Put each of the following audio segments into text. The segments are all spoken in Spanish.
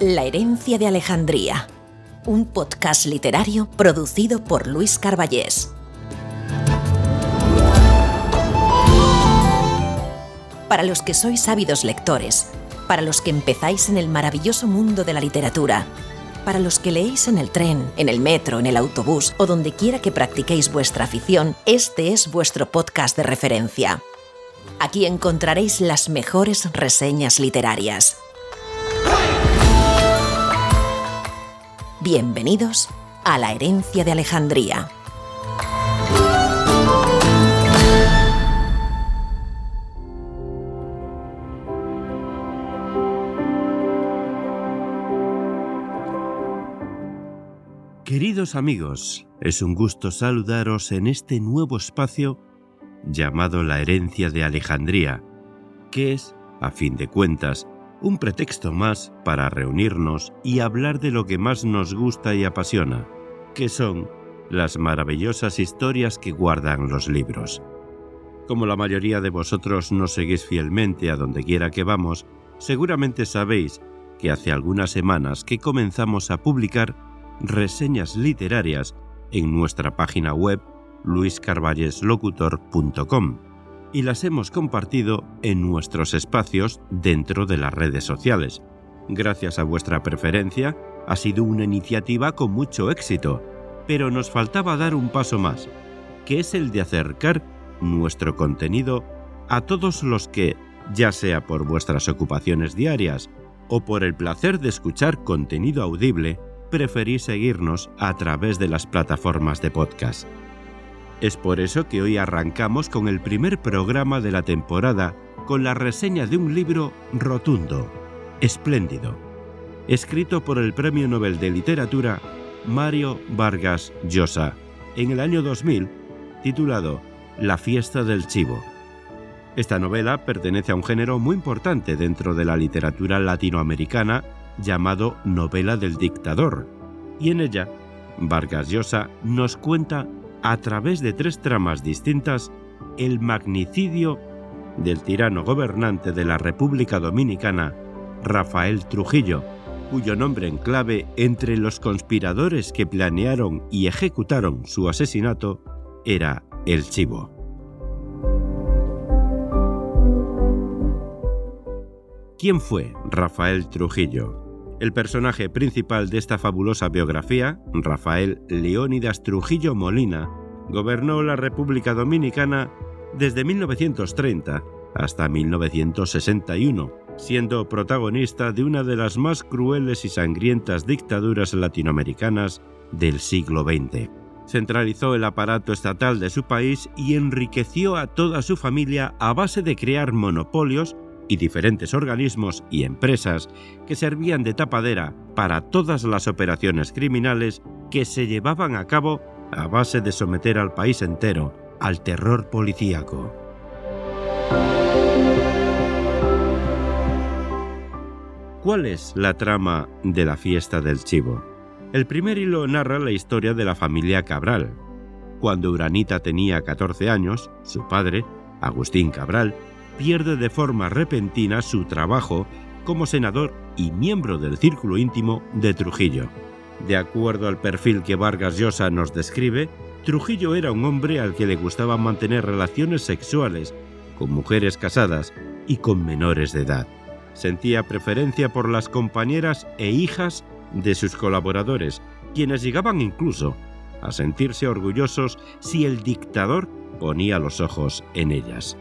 La herencia de Alejandría, un podcast literario producido por Luis Carballés. Para los que sois ávidos lectores, para los que empezáis en el maravilloso mundo de la literatura, para los que leéis en el tren, en el metro, en el autobús o donde quiera que practiquéis vuestra afición, este es vuestro podcast de referencia. Aquí encontraréis las mejores reseñas literarias. Bienvenidos a la herencia de Alejandría. Queridos amigos, es un gusto saludaros en este nuevo espacio llamado La herencia de Alejandría, que es, a fin de cuentas, un pretexto más para reunirnos y hablar de lo que más nos gusta y apasiona, que son las maravillosas historias que guardan los libros. Como la mayoría de vosotros nos seguís fielmente a donde quiera que vamos, seguramente sabéis que hace algunas semanas que comenzamos a publicar reseñas literarias en nuestra página web luiscarballeslocutor.com y las hemos compartido en nuestros espacios dentro de las redes sociales. Gracias a vuestra preferencia, ha sido una iniciativa con mucho éxito, pero nos faltaba dar un paso más, que es el de acercar nuestro contenido a todos los que, ya sea por vuestras ocupaciones diarias o por el placer de escuchar contenido audible, preferís seguirnos a través de las plataformas de podcast. Es por eso que hoy arrancamos con el primer programa de la temporada con la reseña de un libro rotundo, espléndido, escrito por el Premio Nobel de Literatura Mario Vargas Llosa en el año 2000, titulado La fiesta del chivo. Esta novela pertenece a un género muy importante dentro de la literatura latinoamericana llamado novela del dictador, y en ella Vargas Llosa nos cuenta a través de tres tramas distintas el magnicidio del tirano gobernante de la República Dominicana, Rafael Trujillo, cuyo nombre en clave entre los conspiradores que planearon y ejecutaron su asesinato era el Chivo. ¿Quién fue Rafael Trujillo? El personaje principal de esta fabulosa biografía, Rafael Leónidas Trujillo Molina, gobernó la República Dominicana desde 1930 hasta 1961, siendo protagonista de una de las más crueles y sangrientas dictaduras latinoamericanas del siglo XX. Centralizó el aparato estatal de su país y enriqueció a toda su familia a base de crear monopolios y diferentes organismos y empresas que servían de tapadera para todas las operaciones criminales que se llevaban a cabo a base de someter al país entero al terror policíaco. ¿Cuál es la trama de la fiesta del chivo? El primer hilo narra la historia de la familia Cabral. Cuando Uranita tenía 14 años, su padre, Agustín Cabral, pierde de forma repentina su trabajo como senador y miembro del círculo íntimo de Trujillo. De acuerdo al perfil que Vargas Llosa nos describe, Trujillo era un hombre al que le gustaba mantener relaciones sexuales con mujeres casadas y con menores de edad. Sentía preferencia por las compañeras e hijas de sus colaboradores, quienes llegaban incluso a sentirse orgullosos si el dictador ponía los ojos en ellas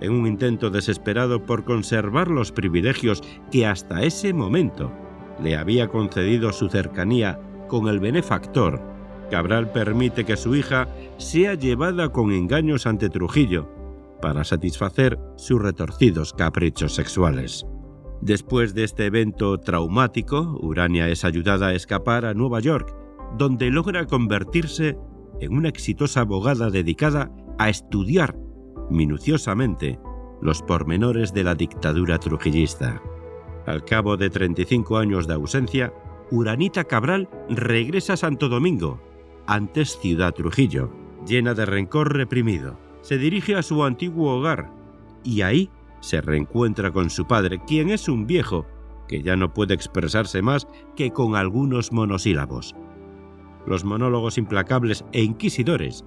en un intento desesperado por conservar los privilegios que hasta ese momento le había concedido su cercanía con el benefactor, Cabral permite que su hija sea llevada con engaños ante Trujillo, para satisfacer sus retorcidos caprichos sexuales. Después de este evento traumático, Urania es ayudada a escapar a Nueva York, donde logra convertirse en una exitosa abogada dedicada a estudiar minuciosamente los pormenores de la dictadura trujillista. Al cabo de 35 años de ausencia, Uranita Cabral regresa a Santo Domingo, antes Ciudad Trujillo, llena de rencor reprimido. Se dirige a su antiguo hogar y ahí se reencuentra con su padre, quien es un viejo que ya no puede expresarse más que con algunos monosílabos. Los monólogos implacables e inquisidores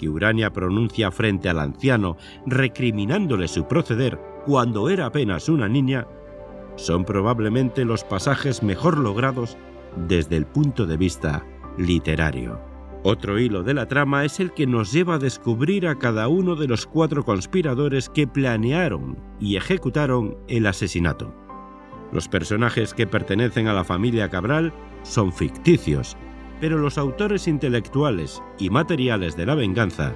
que Urania pronuncia frente al anciano, recriminándole su proceder cuando era apenas una niña, son probablemente los pasajes mejor logrados desde el punto de vista literario. Otro hilo de la trama es el que nos lleva a descubrir a cada uno de los cuatro conspiradores que planearon y ejecutaron el asesinato. Los personajes que pertenecen a la familia Cabral son ficticios, pero los autores intelectuales y materiales de la venganza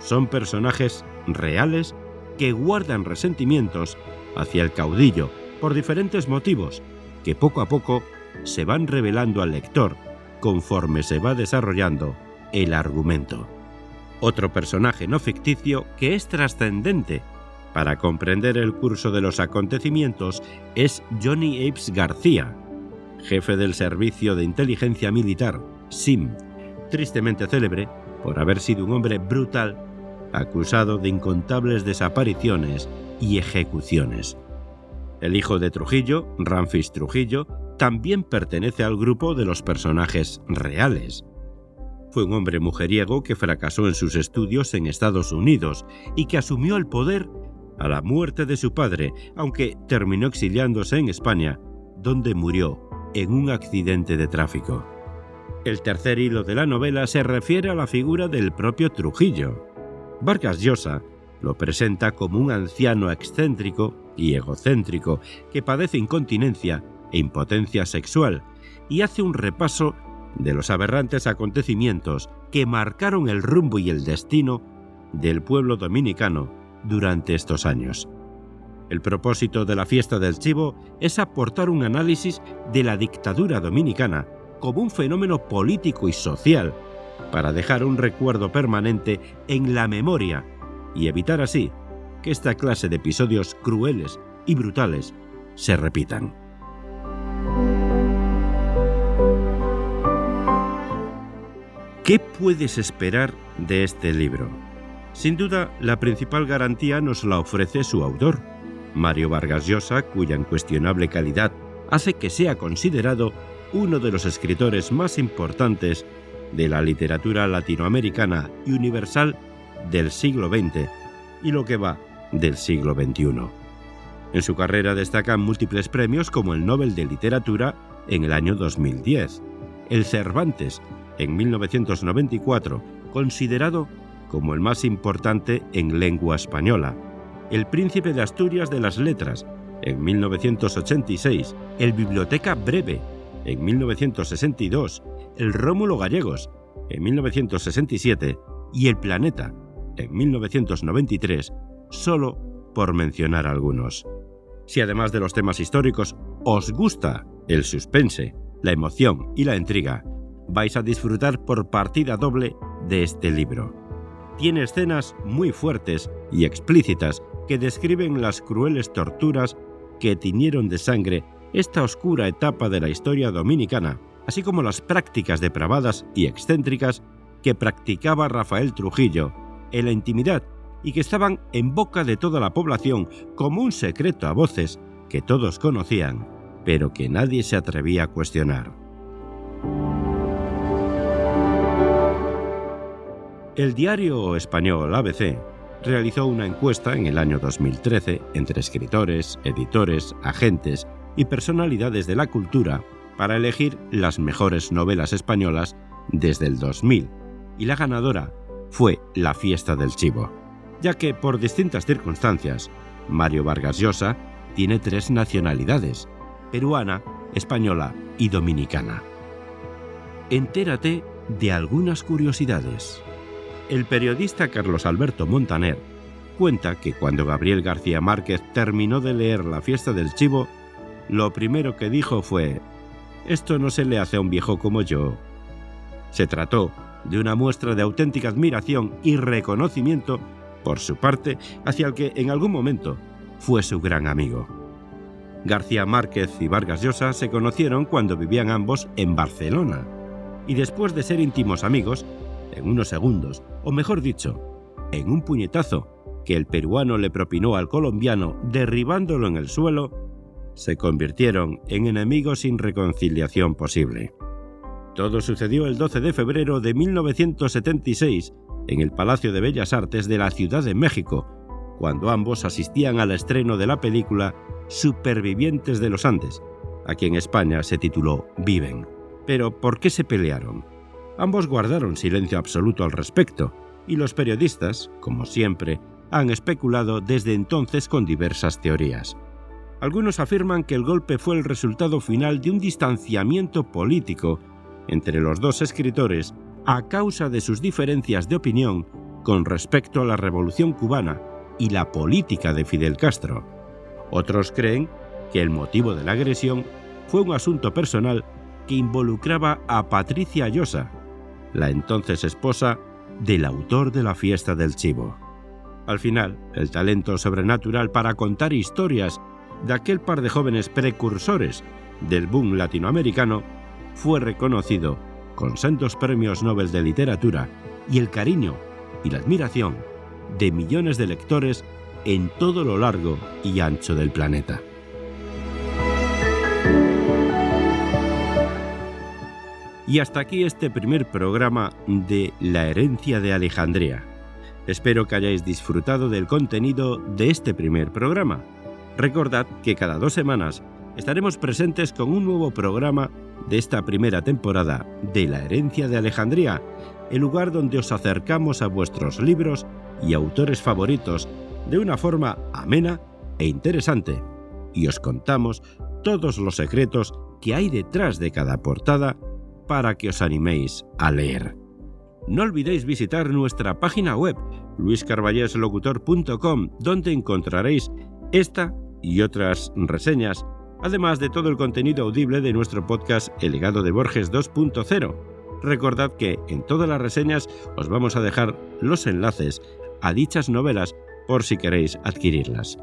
son personajes reales que guardan resentimientos hacia el caudillo por diferentes motivos que poco a poco se van revelando al lector conforme se va desarrollando el argumento. Otro personaje no ficticio que es trascendente para comprender el curso de los acontecimientos es Johnny Apes García, jefe del Servicio de Inteligencia Militar, SIM, tristemente célebre por haber sido un hombre brutal acusado de incontables desapariciones y ejecuciones. El hijo de Trujillo, Ramfis Trujillo, también pertenece al grupo de los personajes reales. Fue un hombre mujeriego que fracasó en sus estudios en Estados Unidos y que asumió el poder a la muerte de su padre, aunque terminó exiliándose en España, donde murió en un accidente de tráfico. El tercer hilo de la novela se refiere a la figura del propio Trujillo. Vargas Llosa lo presenta como un anciano excéntrico y egocéntrico que padece incontinencia e impotencia sexual y hace un repaso de los aberrantes acontecimientos que marcaron el rumbo y el destino del pueblo dominicano durante estos años. El propósito de la fiesta del chivo es aportar un análisis de la dictadura dominicana como un fenómeno político y social para dejar un recuerdo permanente en la memoria y evitar así que esta clase de episodios crueles y brutales se repitan. ¿Qué puedes esperar de este libro? Sin duda, la principal garantía nos la ofrece su autor, Mario Vargas Llosa, cuya incuestionable calidad hace que sea considerado uno de los escritores más importantes de la literatura latinoamericana y universal del siglo XX y lo que va del siglo XXI. En su carrera destacan múltiples premios como el Nobel de Literatura en el año 2010, el Cervantes en 1994, considerado como el más importante en lengua española, el Príncipe de Asturias de las Letras en 1986, el Biblioteca Breve en 1962, el Rómulo Gallegos en 1967 y el Planeta en 1993, solo por mencionar algunos. Si además de los temas históricos os gusta el suspense, la emoción y la intriga, vais a disfrutar por partida doble de este libro. Tiene escenas muy fuertes y explícitas que describen las crueles torturas que tiñeron de sangre esta oscura etapa de la historia dominicana, así como las prácticas depravadas y excéntricas que practicaba Rafael Trujillo en la intimidad y que estaban en boca de toda la población como un secreto a voces que todos conocían, pero que nadie se atrevía a cuestionar. El diario español ABC realizó una encuesta en el año 2013 entre escritores, editores, agentes y personalidades de la cultura para elegir las mejores novelas españolas desde el 2000, y la ganadora fue La fiesta del chivo, ya que por distintas circunstancias, Mario Vargas Llosa tiene tres nacionalidades, peruana, española y dominicana. Entérate de algunas curiosidades. El periodista Carlos Alberto Montaner cuenta que cuando Gabriel García Márquez terminó de leer La fiesta del chivo, lo primero que dijo fue, esto no se le hace a un viejo como yo. Se trató de una muestra de auténtica admiración y reconocimiento por su parte hacia el que en algún momento fue su gran amigo. García Márquez y Vargas Llosa se conocieron cuando vivían ambos en Barcelona y después de ser íntimos amigos, en unos segundos, o mejor dicho, en un puñetazo que el peruano le propinó al colombiano derribándolo en el suelo, se convirtieron en enemigos sin reconciliación posible. Todo sucedió el 12 de febrero de 1976 en el Palacio de Bellas Artes de la Ciudad de México, cuando ambos asistían al estreno de la película Supervivientes de los Andes, aquí en España se tituló Viven. Pero, ¿por qué se pelearon? Ambos guardaron silencio absoluto al respecto, y los periodistas, como siempre, han especulado desde entonces con diversas teorías. Algunos afirman que el golpe fue el resultado final de un distanciamiento político entre los dos escritores a causa de sus diferencias de opinión con respecto a la Revolución cubana y la política de Fidel Castro. Otros creen que el motivo de la agresión fue un asunto personal que involucraba a Patricia Llosa, la entonces esposa del autor de la fiesta del chivo. Al final, el talento sobrenatural para contar historias de aquel par de jóvenes precursores del boom latinoamericano fue reconocido con sendos premios Nobel de Literatura y el cariño y la admiración de millones de lectores en todo lo largo y ancho del planeta. Y hasta aquí este primer programa de La herencia de Alejandría. Espero que hayáis disfrutado del contenido de este primer programa. Recordad que cada dos semanas estaremos presentes con un nuevo programa de esta primera temporada de La herencia de Alejandría, el lugar donde os acercamos a vuestros libros y autores favoritos de una forma amena e interesante, y os contamos todos los secretos que hay detrás de cada portada para que os animéis a leer. No olvidéis visitar nuestra página web luiscarballeslocutor.com donde encontraréis esta y otras reseñas, además de todo el contenido audible de nuestro podcast El legado de Borges 2.0. Recordad que en todas las reseñas os vamos a dejar los enlaces a dichas novelas por si queréis adquirirlas.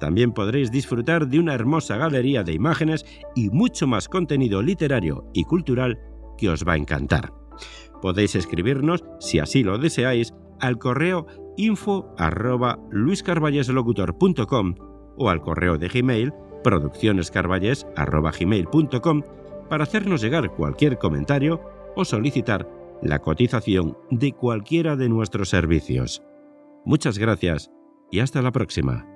También podréis disfrutar de una hermosa galería de imágenes y mucho más contenido literario y cultural que os va a encantar. Podéis escribirnos, si así lo deseáis, al correo info arroba o al correo de Gmail produccionescarballes.com para hacernos llegar cualquier comentario o solicitar la cotización de cualquiera de nuestros servicios. Muchas gracias y hasta la próxima.